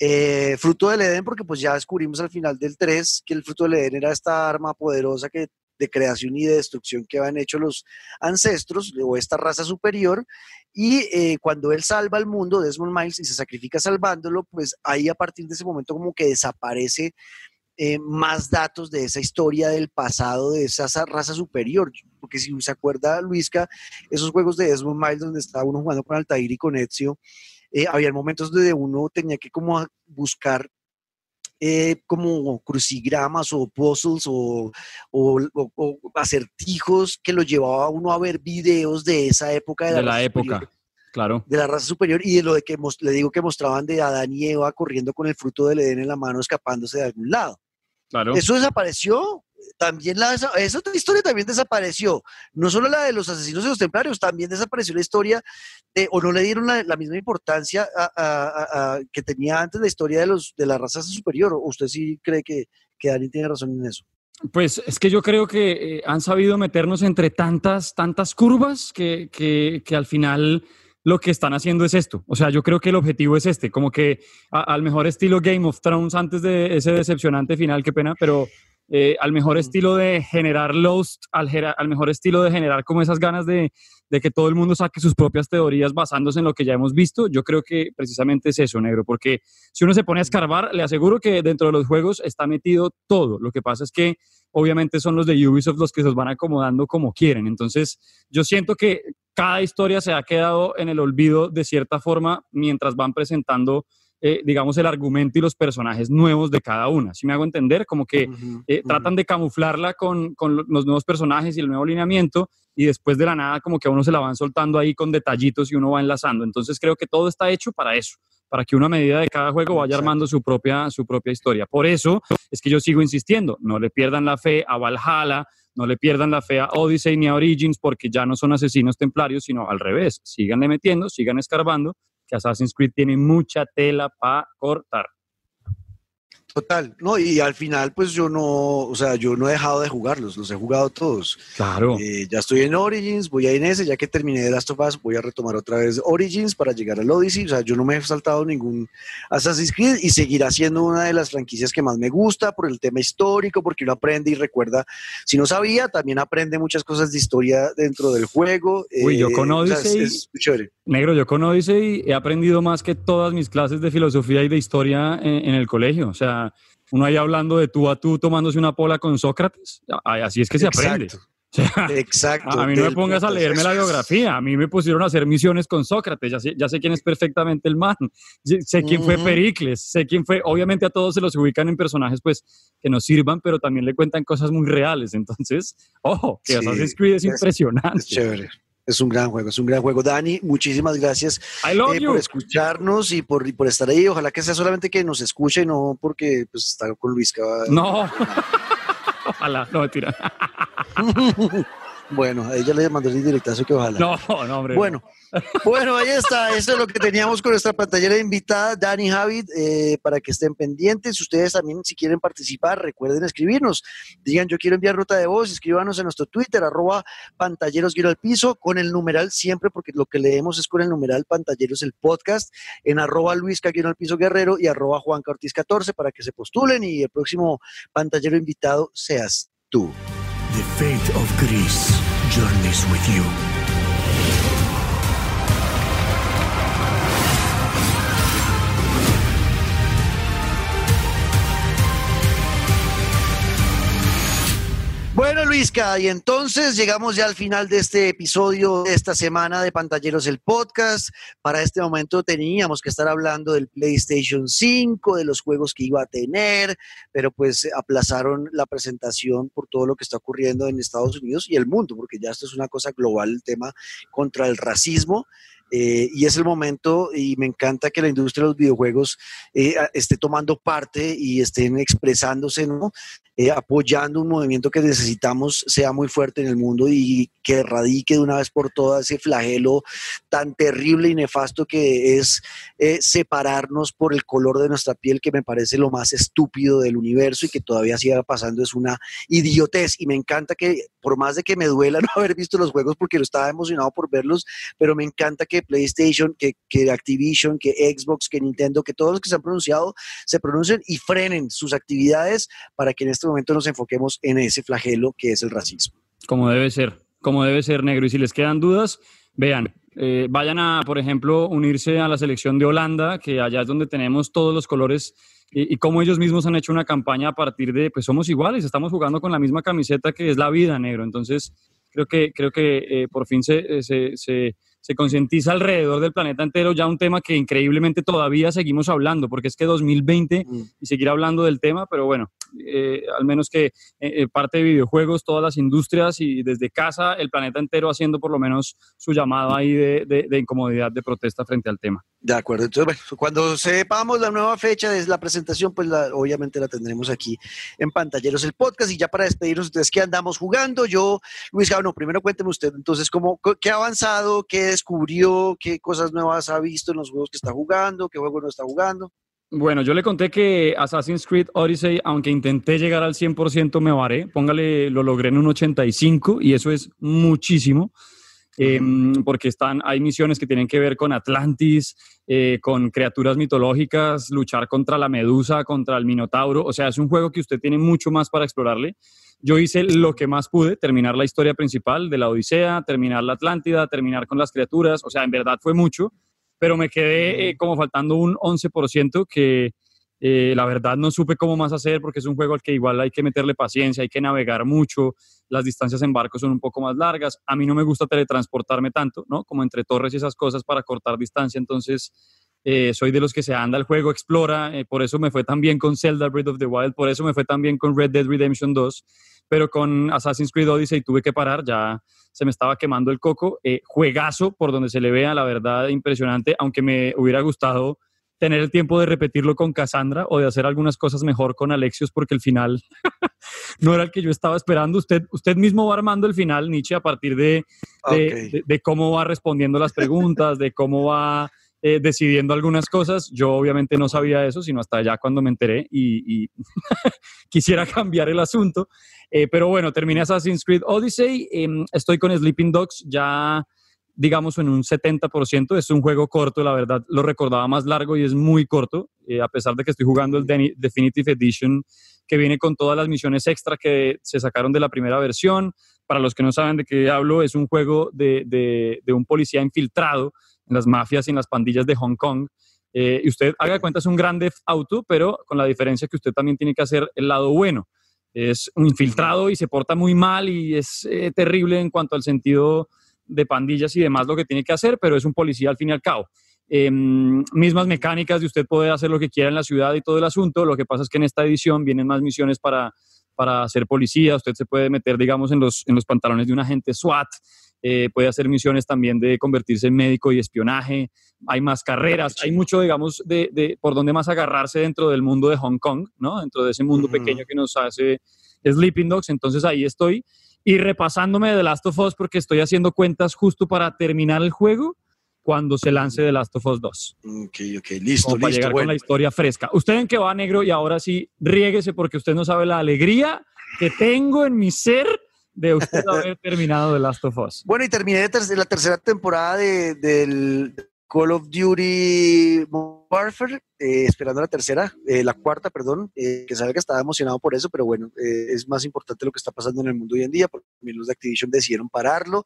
eh, fruto del Edén, porque pues ya descubrimos al final del 3 que el fruto del Edén era esta arma poderosa que de creación y de destrucción que habían hecho los ancestros o esta raza superior. Y eh, cuando él salva al mundo, Desmond Miles, y se sacrifica salvándolo, pues ahí a partir de ese momento como que desaparece eh, más datos de esa historia del pasado de esa raza superior. Porque si se acuerda, Luisca, esos juegos de Desmond Miles donde estaba uno jugando con Altair y con Ezio, eh, había momentos donde uno tenía que como buscar eh, como crucigramas o puzzles o, acertijos que lo llevaba a uno a ver videos de esa época. De, la, época, claro. De la raza superior y de lo de que le digo que mostraban de Adán y Eva corriendo con el fruto del Edén en la mano escapándose de algún lado. Claro. Eso desapareció también la, esa otra historia también desapareció. No solo la de los asesinos de los templarios, también desapareció la historia o no le dieron la, misma importancia que tenía antes la historia de, los, de la raza superior. ¿O usted sí cree que, que Dani tiene razón en eso? Pues es que yo creo que eh, han sabido meternos entre tantas, tantas curvas que, que, que, al final lo que están haciendo es esto. O sea, yo creo que el objetivo es este, como que al mejor estilo Game of Thrones antes de ese decepcionante final, qué pena, pero eh, al mejor estilo de generar Lost, al, al, mejor estilo de generar como esas ganas de, de, que todo el mundo saque sus propias teorías basándose en lo que ya hemos visto, yo creo que precisamente es eso, negro, porque si uno se pone a escarbar, le aseguro que dentro de los juegos está metido todo. Lo que pasa es que obviamente son los de Ubisoft los que se van acomodando como quieren. Entonces, yo siento que cada historia se ha quedado en el olvido de cierta forma mientras van presentando eh, digamos, el argumento y los personajes nuevos de cada una. Si me hago entender, como que eh, tratan de camuflarla con, con, los nuevos personajes y el nuevo lineamiento y después de la nada como que a uno se la van soltando ahí con detallitos y uno va enlazando. Entonces creo que todo está hecho para eso, para que una medida de cada juego vaya armando su propia, su propia historia. Por eso es que yo sigo insistiendo, no le pierdan la fe a Valhalla, no le pierdan la fe a Odyssey ni a Origins porque ya no son asesinos templarios, sino al revés. Síganle metiendo, sigan escarbando Assassin's Creed tiene mucha tela para cortar. Total, no, y al final, pues yo no, o sea, yo no he dejado de jugarlos, los he jugado todos. Claro. Eh, ya estoy en Origins, voy a ir en ese, ya que terminé de Last of Us, voy a retomar otra vez Origins para llegar al Odyssey. O sea, yo no me he saltado ningún Assassin's Creed y seguirá siendo una de las franquicias que más me gusta por el tema histórico, porque uno aprende y recuerda. Si no sabía, también aprende muchas cosas de historia dentro del juego. Uy, yo con eh, Odyssey. Negro, yo con Odyssey he aprendido más que todas mis clases de filosofía y de historia en el colegio. O sea, uno ahí hablando de tú a tú tomándose una pola con Sócrates. Así es que se aprende. Exacto. A mí no me pongas a leerme la biografía. A mí me pusieron a hacer misiones con Sócrates. Ya sé, ya sé quién es perfectamente el man. Sé quién fue Pericles. Sé quién fue. Obviamente a todos se los ubican en personajes pues que nos sirvan, pero también le cuentan cosas muy reales. Entonces, ojo, que Assassin's Creed es, impresionante. Es chévere. Es un gran juego, es un gran juego. Dani, muchísimas gracias eh, por escucharnos y por, por estar ahí. Ojalá que sea solamente que nos escuche, no porque pues, está con Luis. Que No, ojalá, no, tira. Bueno, a ella le mandó el directazo que ojalá. No, no, hombre. Bueno, bueno, ahí está. Eso es lo que teníamos con nuestra pantallera invitada, Dani Javid, eh, para que estén pendientes. Ustedes también, si quieren participar, recuerden escribirnos. Digan, yo quiero enviar ruta de voz, escríbanos en nuestro Twitter, arroba pantalleros al piso, con el numeral siempre, porque lo que leemos es con el numeral pantalleros el podcast, en arroba Luis al piso guerrero y arroba Juan Ortiz 14 para que se postulen y el próximo pantallero invitado seas tú. The fate of Greece journeys with you. Luisca, y entonces llegamos ya al final de este episodio de esta semana de Pantalleros el Podcast. Para este momento teníamos que estar hablando del PlayStation 5, de los juegos que iba a tener, pero pues aplazaron la presentación por todo lo que está ocurriendo en Estados Unidos y el mundo, porque ya esto es una cosa global, el tema contra el racismo. Eh, y es el momento y me encanta que la industria de los videojuegos eh, esté tomando parte y estén expresándose, ¿no? Eh, apoyando un movimiento que necesitamos sea muy fuerte en el mundo y que erradique de una vez por todas ese flagelo tan terrible y nefasto que es separarnos por el color de nuestra piel, que me parece lo más estúpido del universo y que todavía siga pasando, es una idiotez. Y me encanta que, por más de que me duela no haber visto los juegos porque lo estaba emocionado por verlos, pero me encanta que PlayStation, que, que Activision, que Xbox, que Nintendo, que todos los que se han pronunciado se pronuncien y frenen sus actividades para que en este momento nos enfoquemos en ese flagelo que es el racismo. Como debe ser, como debe ser negro. Y si les quedan dudas, vean, eh, vayan a, por ejemplo, unirse a la selección de Holanda, que allá es donde tenemos todos los colores y, cómo ellos mismos han hecho una campaña a partir de, pues somos iguales, estamos jugando con la misma camiseta que es la vida, negro. Entonces, creo que, creo que eh, por fin se, se, se se concientiza alrededor del planeta entero ya un tema que increíblemente todavía seguimos hablando, porque es que 2020 mm. y seguir hablando del tema, pero bueno, eh, al menos que eh, eh, parte de videojuegos, todas las industrias y desde casa el planeta entero haciendo por lo menos su llamado ahí de, de, incomodidad, de protesta frente al tema. De acuerdo, entonces bueno, cuando sepamos la nueva fecha de la presentación, pues obviamente la tendremos aquí en Pantalleros el podcast y ya para despedirnos, ustedes qué andamos jugando, yo, Luis Gabno, primero cuénteme usted entonces cómo, qué ha avanzado, qué descubrió, qué cosas nuevas ha visto en los juegos que está jugando, qué juego no está jugando. Bueno, yo le conté que Assassin's Creed Odyssey, aunque intenté llegar al 100%, me varé. Póngale, lo logré en un 85 y eso es muchísimo. Em, porque están, hay misiones que tienen que ver con Atlantis, eh, con criaturas mitológicas, luchar contra la medusa, contra el minotauro. O sea, es un juego que usted tiene mucho más para explorarle. Yo hice lo que más pude, terminar la historia principal de la Odisea, terminar la Atlántida, terminar con las criaturas, o sea, en verdad fue mucho, pero me quedé eh, como faltando un 11% que eh, la verdad no supe cómo más hacer porque es un juego al que igual hay que meterle paciencia, hay que navegar mucho, las distancias en barco son un poco más largas, a mí no me gusta teletransportarme tanto, ¿no? Como entre torres y esas cosas para cortar distancia, entonces eh, soy de los que se anda el juego, explora, por eso me fue tan bien con Zelda Breath of the Wild, por eso me fue tan bien con Red Dead Redemption 2, pero con Assassin's Creed Odyssey tuve que parar, ya se me estaba quemando el coco. Eh, juegazo por donde se le vea, la verdad, impresionante, aunque me hubiera gustado tener el tiempo de repetirlo con Cassandra o de hacer algunas cosas mejor con Alexios porque el final no era el que yo estaba esperando. Usted, usted mismo va armando el final, Nietzsche, a partir de, de cómo va respondiendo las preguntas, de cómo va eh, decidiendo algunas cosas. Yo obviamente no sabía eso, sino hasta allá cuando me enteré y, quisiera cambiar el asunto. Eh, pero bueno, terminé Assassin's Creed Odyssey. Em, estoy con Sleeping Dogs ya, digamos, en un 70%. Es un juego corto, la verdad. Lo recordaba más largo y es muy corto, eh, a pesar de que estoy jugando el Definitive Edition, que viene con todas las misiones extra que se sacaron de la primera versión. Para los que no saben de qué hablo, es un juego de, de un policía infiltrado en las mafias y en las pandillas de Hong Kong. Eh, y usted haga de cuenta, es un grande auto, pero con la diferencia que usted también tiene que hacer el lado bueno. Es un infiltrado y se porta muy mal y es eh, terrible en cuanto al sentido de pandillas y demás lo que tiene que hacer, pero es un policía al fin y al cabo. Em, mismas mecánicas de usted poder hacer lo que quiera en la ciudad y todo el asunto. Lo que pasa es que en esta edición vienen más misiones para, para ser policía. Usted se puede meter, digamos, en los, en los pantalones de un agente SWAT. Eh, puede hacer misiones también de convertirse en médico y espionaje, hay más carreras, hay mucho, digamos, de, por donde más agarrarse dentro del mundo de Hong Kong, ¿no? Dentro de ese mundo pequeño que nos hace Sleeping Dogs, entonces ahí estoy. Y repasándome The Last of Us porque estoy haciendo cuentas justo para terminar el juego cuando se lance The Last of Us 2. Ok, ok, listo, para llegar con la historia fresca. ¿Usted en qué va, negro? Y ahora sí, riéguese porque usted no sabe la alegría que tengo en mi ser de usted haber terminado The Last of Us. Bueno, y terminé la tercera temporada de, del Call of Duty Warfare, eh, esperando la tercera, eh, la cuarta, perdón, eh, que sabe que estaba emocionado por eso, pero bueno, es más importante lo que está pasando en el mundo hoy en día, porque los de Activision decidieron pararlo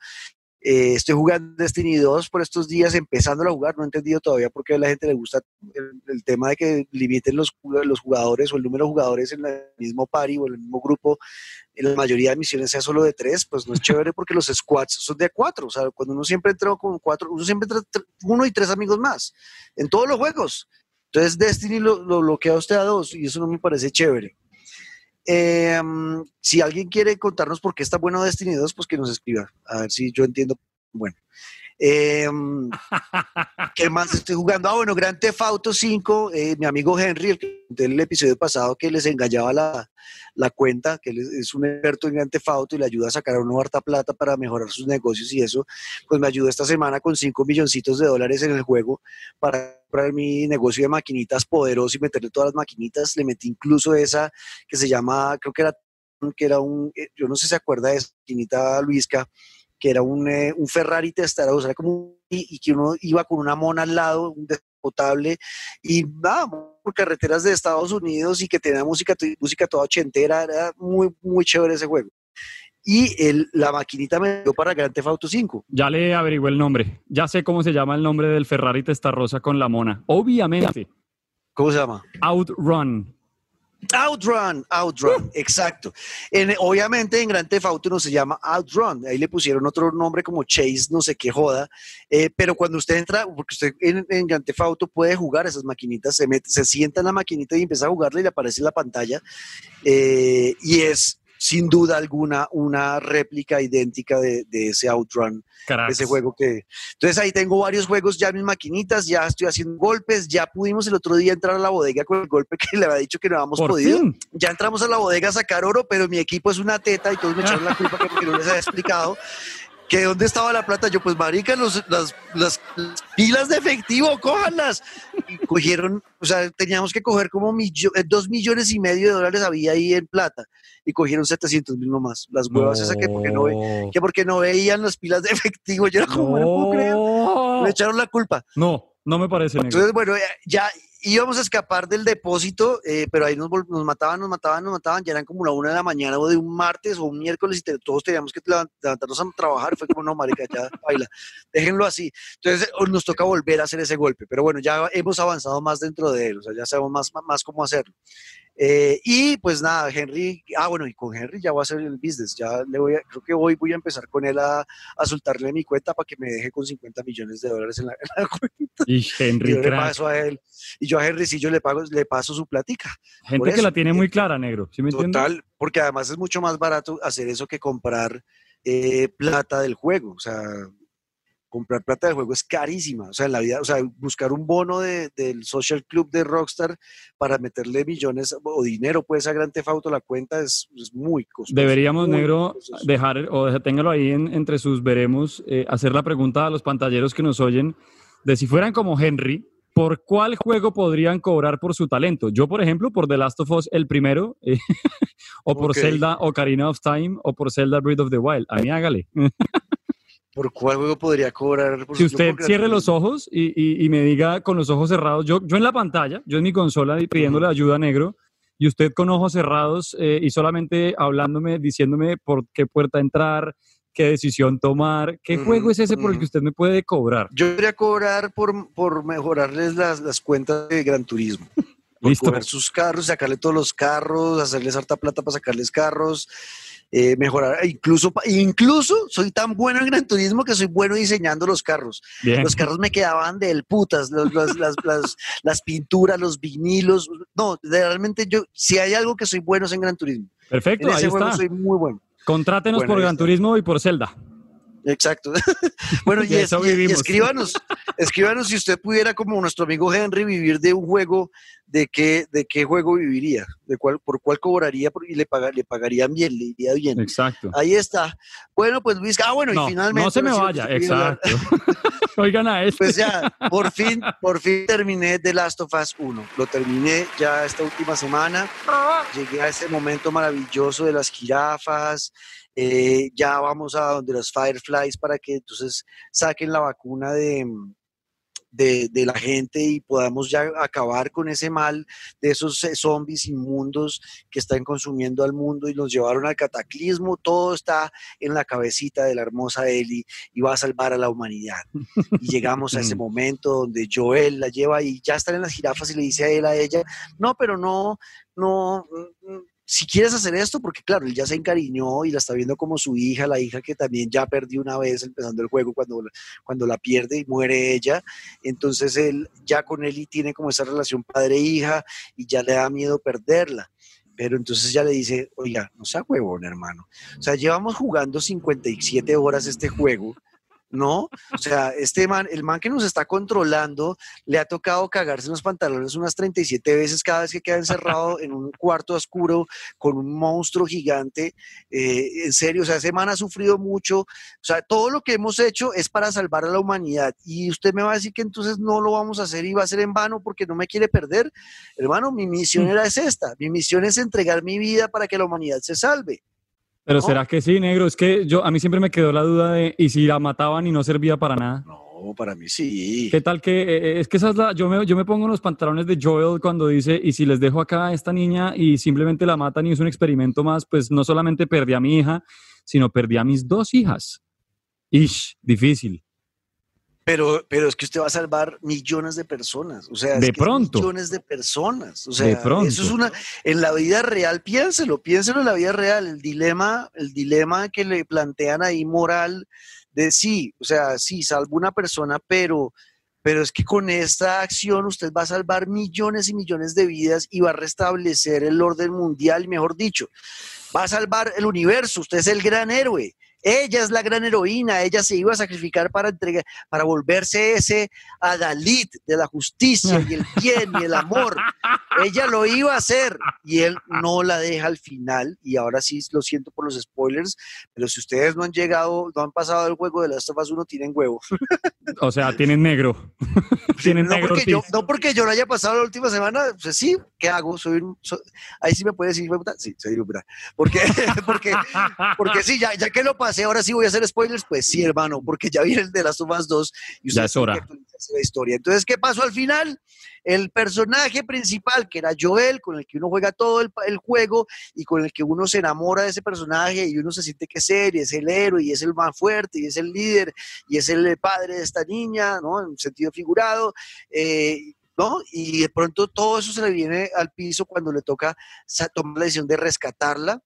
Eh, estoy jugando Destiny 2 por estos días, empezando a jugar. No he entendido todavía por qué a la gente le gusta el, tema de que limiten los, los, jugadores o el número de jugadores en el mismo party o en el mismo grupo. En la mayoría de misiones sea solo de tres, pues no es chévere porque los squads son de cuatro. O sea, cuando uno siempre entra con cuatro, uno siempre entra uno y tres amigos más en todos los juegos. Entonces Destiny lo, lo bloquea usted a dos y eso no me parece chévere. Em, si alguien quiere contarnos por qué está bueno Destiny 2, pues que nos escriba. A ver si yo entiendo. Bueno. Em, ¿Qué más estoy jugando? Ah, bueno, Grand Theft Auto 5, eh, mi amigo Henry, el, del episodio pasado que les engañaba la, la cuenta, que es un experto en Grand Theft Auto y le ayuda a sacar a uno harta plata para mejorar sus negocios y eso, pues me ayudó esta semana con 5 milloncitos de dólares en el juego para comprar mi negocio de maquinitas poderoso y meterle todas las maquinitas. Le metí incluso esa que se llama, creo que era, que era un, eh, yo no sé si se acuerda de esa maquinita Luisca, que era un, eh, un Ferrari testarodo, era como y, que uno iba con una mona al lado, un potable y vamos por carreteras de Estados Unidos y que tenía música, música toda ochentera, era muy, muy chévere ese juego. Y el, la maquinita me dio para Grand Theft Auto 5. Ya le averigué el nombre. Ya sé cómo se llama el nombre del Ferrari Testarossa con la mona. Obviamente. ¿Cómo se llama? Outrun. Outrun, Outrun, exacto. obviamente en Grand Theft Auto no se llama Outrun, ahí le pusieron otro nombre como Chase, no sé qué joda, eh, pero cuando usted entra, porque usted en, en Grand Theft Auto puede jugar esas maquinitas, se, mete, se sienta en la maquinita y empieza a jugarle y le aparece en la pantalla, eh, y es sin duda alguna una réplica idéntica de, ese Outrun, de ese juego que... Entonces ahí tengo varios juegos ya en mis maquinitas, ya estoy haciendo golpes, ya pudimos el otro día entrar a la bodega con el golpe que le había dicho que no habíamos podido. Ya entramos a la bodega a sacar oro, pero mi equipo es una teta y todos me echaron la culpa que no les había explicado que dónde estaba la plata. Yo, pues, marica, los, las, las, pilas de efectivo, cójanlas. Y cogieron, o sea, teníamos que coger como eh, dos millones y medio de dólares había ahí en plata. Y cogieron 700 mil nomás. Las huevas esas que porque, no, que porque no veían las pilas de efectivo. Yo era como, no, puedo creer. Le echaron la culpa. No, no me parece. Entonces, bueno, ya, íbamos a escapar del depósito, eh, pero ahí nos, nos, mataban, nos mataban, nos mataban, ya eran como la una de la mañana o de un martes o un miércoles y todos teníamos que levantarnos a trabajar, fue como, no, marica, ya baila, déjenlo así. Entonces nos toca volver a hacer ese golpe, pero bueno, ya hemos avanzado más dentro de él, o sea, ya sabemos más, más cómo hacerlo. Eh, y pues nada, Henry, ah bueno, y con Henry ya voy a hacer el business, ya le voy a, creo que hoy voy a empezar con él a, a soltarle mi cuenta para que me deje con 50 millones de dólares en la, cuenta. Y Henry, yo le paso a él, y yo a Henry si yo le pago, le paso su platica. Gente que la tiene muy clara, negro, ¿sí me Total, porque además es mucho más barato hacer eso que comprar eh, plata del juego, o sea, comprar plata de juego es carísima. O sea, en la vida, o sea, buscar un bono de, del social club de Rockstar para meterle millones o dinero, pues a Theft Auto la cuenta es, muy costoso. Deberíamos, negro, dejar, o téngalo ahí entre sus veremos, eh, hacer la pregunta a los pantalleros que nos oyen de si fueran como Henry, ¿por cuál juego podrían cobrar por su talento? Yo, por ejemplo, por The Last of Us, el primero, eh, o por Zelda Ocarina of Time, o por Zelda Breath of the Wild. A mí hágale. ¿Por cuál juego podría cobrar? si usted cierre los ojos y, me diga con los ojos cerrados, yo, yo en la pantalla, yo en mi consola pidiéndole ayuda a negro, y usted con ojos cerrados eh, y solamente hablándome, diciéndome por qué puerta entrar, qué decisión tomar, qué juego es ese por el que usted me puede cobrar. Yo podría cobrar por, por mejorarles las, las cuentas de Gran Turismo. Por Listo. sus carros, sacarle todos los carros, hacerles harta plata para sacarles carros, eh, mejorar. Incluso, incluso soy tan bueno en Gran Turismo que soy bueno diseñando los carros. Los carros me quedaban del putas, las, pinturas, los vinilos. No, realmente yo, si hay algo que soy bueno es en Gran Turismo. Perfecto, ahí está. soy muy bueno. Contrátenos por Gran Turismo y por Zelda. Exacto. bueno, y, escríbanos, escríbanos si usted pudiera, como nuestro amigo Henry, vivir de un juego, ¿de qué, de qué juego viviría? ¿De cuál, ¿Por cuál cobraría? Y le, le pagarían bien, le iría bien. Exacto. Ahí está. Bueno, pues Luis, ah, bueno, y finalmente... No se me vaya, exacto. Oigan a esto. Pues ya, por fin, por fin terminé The Last of Us 1. Lo terminé ya esta última semana. Llegué a ese momento maravilloso de las jirafas, eh, ya vamos a donde los Fireflies para que entonces saquen la vacuna de, de, la gente y podamos ya acabar con ese mal de esos eh, zombies inmundos que están consumiendo al mundo y nos llevaron al cataclismo. Todo está en la cabecita de la hermosa Ellie y va a salvar a la humanidad. Y llegamos a ese mm. momento donde Joel la lleva y ya están en las jirafas y le dice a él, a ella, no, pero no, no, si quieres hacer esto, porque claro, él ya se encariñó y la está viendo como su hija, la hija que también ya perdió una vez empezando el juego cuando, cuando la pierde y muere ella, entonces él ya con él tiene como esa relación padre-hija y ya le da miedo perderla. Pero entonces ya le dice, oiga, no sea huevón, hermano. O sea, llevamos jugando 57 horas este juego ¿no? O sea, este man, el man que nos está controlando, le ha tocado cagarse en los pantalones unas 37 veces cada vez que queda encerrado en un cuarto oscuro con un monstruo gigante. Eh, en serio, o sea, ese man ha sufrido mucho. O sea, todo lo que hemos hecho es para salvar a la humanidad. Y usted me va a decir que entonces no lo vamos a hacer y va a ser en vano porque no me quiere perder. Hermano, mi misión era es esta. Mi misión es entregar mi vida para que la humanidad se salve. Pero será que sí, negro? Es que yo a mí siempre me quedó la duda de y si la mataban y no servía para nada. No, para mí sí. ¿Qué tal que eh, eh, es que esa es la yo me yo me pongo en los pantalones de Joel cuando dice y si les dejo acá a esta niña y simplemente la matan y es un experimento más, pues no solamente perdí a mi hija, sino perdí a mis dos hijas. Ish, difícil. Pero, pero es que usted va a salvar millones de personas, o sea, de pronto. millones de personas, o sea, eso es una, en la vida real, piénselo, piénselo en la vida real, el dilema, el dilema que le plantean ahí moral de sí, o sea, sí, salvo una persona, pero, pero es que con esta acción usted va a salvar millones y millones de vidas y va a restablecer el orden mundial, mejor dicho, va a salvar el universo, usted es el gran héroe. Ella es la gran heroína, ella se iba a sacrificar para entregar, para volverse ese Adalid de la justicia y el bien y el amor. ella lo iba a hacer y él no la deja al final. Y ahora sí lo siento por los spoilers, pero si ustedes no han llegado, no han pasado el juego de Last of Us 1, tienen huevo. o sea, tienen negro. tienen no, porque yo, no porque yo lo haya pasado la última semana, pues sí, ¿qué hago? Soy, ahí sí me puede decir, sí, soy puta. Porque, porque, porque sí, ya, ya que lo pasé, ahora sí voy a hacer spoilers, pues sí, hermano, porque ya viene el de las tomas 2 y ya es hora. La historia. Entonces, ¿qué pasó al final? El personaje principal, que era Joel, con el que uno juega todo el, juego y con el que uno se enamora de ese personaje y uno se siente que es él, y es el héroe, y es el más fuerte, y es el líder, y es el padre de esta niña, ¿no? En sentido figurado. Eh, ¿no? Y de pronto todo eso se le viene al piso cuando le toca tomar la decisión de rescatarla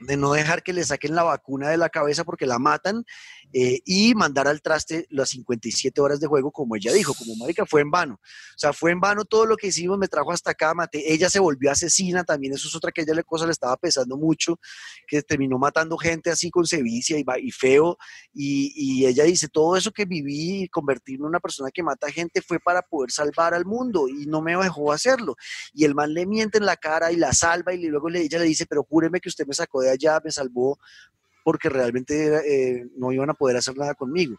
de no dejar que le saquen la vacuna de la cabeza porque la matan eh, y mandar al traste las 57 horas de juego, como ella dijo, como marica, fue en vano. O sea, fue en vano todo lo que hicimos, me trajo hasta acá, maté. Ella se volvió asesina también, eso es otra que a ella cosa le estaba pesando mucho, que terminó matando gente así con sevicia y, feo. Y, ella dice, todo eso que viví convertirme en una persona que mata gente fue para poder salvar al mundo y no me dejó hacerlo. Y el man le miente en la cara y la salva y luego ella le dice, pero júreme que usted me sacó de allá, me salvó porque realmente eh, no iban a poder hacer nada conmigo.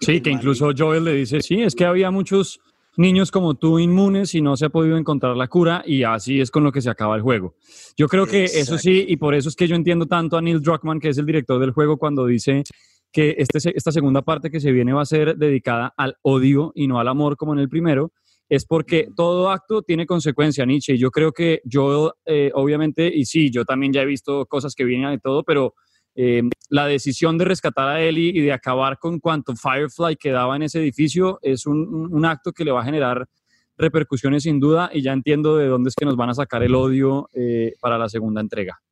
Sí, que incluso Joel le dice, sí, es que había muchos niños como tú inmunes y no se ha podido encontrar la cura y así es con lo que se acaba el juego. Yo creo que eso sí, y por eso es que yo entiendo tanto a Neil Druckmann, que es el director del juego, cuando dice que este, esta segunda parte que se viene va a ser dedicada al odio y no al amor como en el primero, es porque todo acto tiene consecuencia, Nietzsche. Y yo creo que Joel, eh, obviamente, y sí, yo también ya he visto cosas que vienen de todo, pero eh, la decisión de rescatar a Ellie y de acabar con cuanto Firefly quedaba en ese edificio es un, acto que le va a generar repercusiones sin duda y ya entiendo de dónde es que nos van a sacar el odio eh, para la segunda entrega.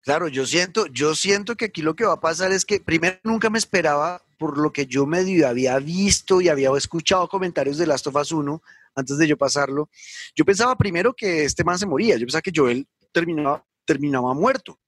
Claro, yo siento, yo siento que aquí lo que va a pasar es que primero nunca me esperaba, por lo que yo medio había visto y había escuchado comentarios de Last of Us 1 antes de yo pasarlo, yo pensaba primero que este man se moría, yo pensaba que Joel terminaba, terminaba muerto.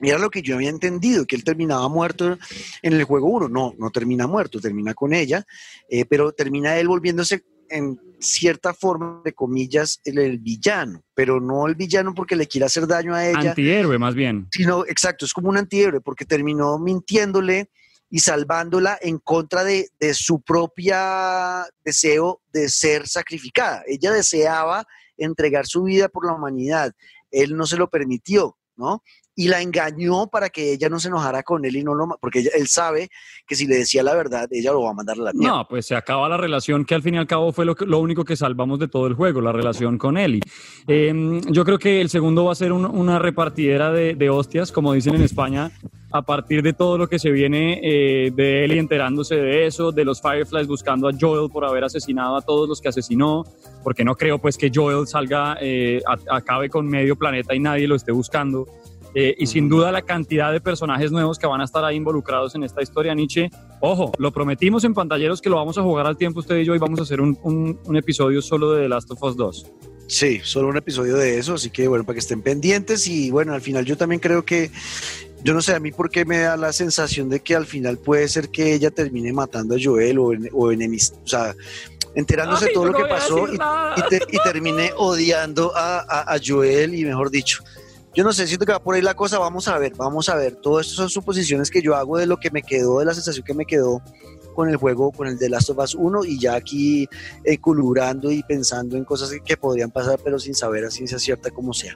Y era lo que yo había entendido, que él terminaba muerto en el juego 1. No, no termina muerto, termina con ella, eh, pero termina él volviéndose en cierta forma, de comillas, el, villano, pero no el villano porque le quiere hacer daño a ella. Antihéroe, más bien. Sino, exacto, es como un antihéroe porque terminó mintiéndole y salvándola en contra de, de su propia deseo de ser sacrificada. Ella deseaba entregar su vida por la humanidad. Él no se lo permitió ¿no? Y la engañó para que ella no se enojara con él y no lo porque él sabe que si le decía la verdad ella lo va a mandar a la mierda. No, pues se acaba la relación que al fin y al cabo fue lo, lo único que salvamos de todo el juego, la relación con Eli. Em, yo creo que el segundo va a ser una repartidera de, de, hostias, como dicen en España, a partir de todo lo que se viene eh, de Eli enterándose de eso, de los Fireflies buscando a Joel por haber asesinado a todos los que asesinó, porque no creo pues que Joel salga, eh, acabe con medio planeta y nadie lo esté buscando. Eh, y sin duda la cantidad de personajes nuevos que van a estar ahí involucrados en esta historia, Nietzsche. Ojo, lo prometimos en pantalleros que lo vamos a jugar al tiempo usted y yo y vamos a hacer un, un, episodio solo de The Last of Us 2. Sí, solo un episodio de eso, así que bueno, para que estén pendientes y bueno, al final yo también creo que, yo no sé a mí por qué me da la sensación de que al final puede ser que ella termine matando a Joel o, en, o enemis, o sea, enterándose de todo lo que pasó y, y, termine odiando a, a Joel y mejor dicho, yo no sé, siento que va por ahí la cosa, vamos a ver, vamos a ver. Todo esto son suposiciones que yo hago de lo que me quedó, de la sensación que me quedó con el juego, con el de Last of Us 1 y ya aquí eh, y pensando en cosas que, podrían pasar, pero sin saber a ciencia cierta como sea.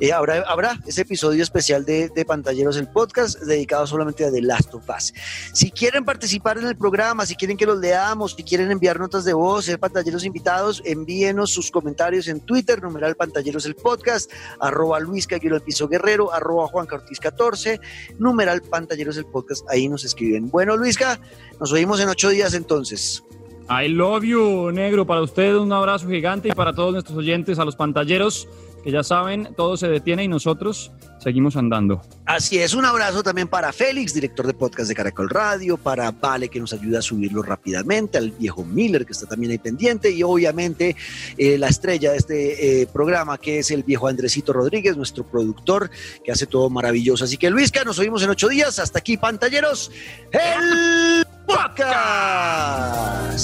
Eh, habrá, habrá ese episodio especial de, de, Pantalleros, el podcast, dedicado solamente a The Last of Us. Si quieren participar en el programa, si quieren que los leamos, si quieren enviar notas de voz, ser pantalleros invitados, envíenos sus comentarios en Twitter, numeral Pantalleros el podcast, arroba Luis Caguero Piso Guerrero, arroba Juan Cortiz 14, numeral Pantalleros el podcast, ahí nos escriben. Bueno, Luisca, nos oímos en ocho días entonces. I love you, negro. Para usted un abrazo gigante y para todos nuestros oyentes, a los pantalleros, que ya saben, todo se detiene y nosotros seguimos andando. Así es, un abrazo también para Félix, director de podcast de Caracol Radio, para Vale, que nos ayuda a subirlo rápidamente, al viejo Miller, que está también ahí pendiente, y obviamente eh, la estrella de este eh, programa, que es el viejo Andresito Rodríguez, nuestro productor, que hace todo maravilloso. Así que Luisca, nos oímos en ocho días. Hasta aquí, pantalleros. El Podcast.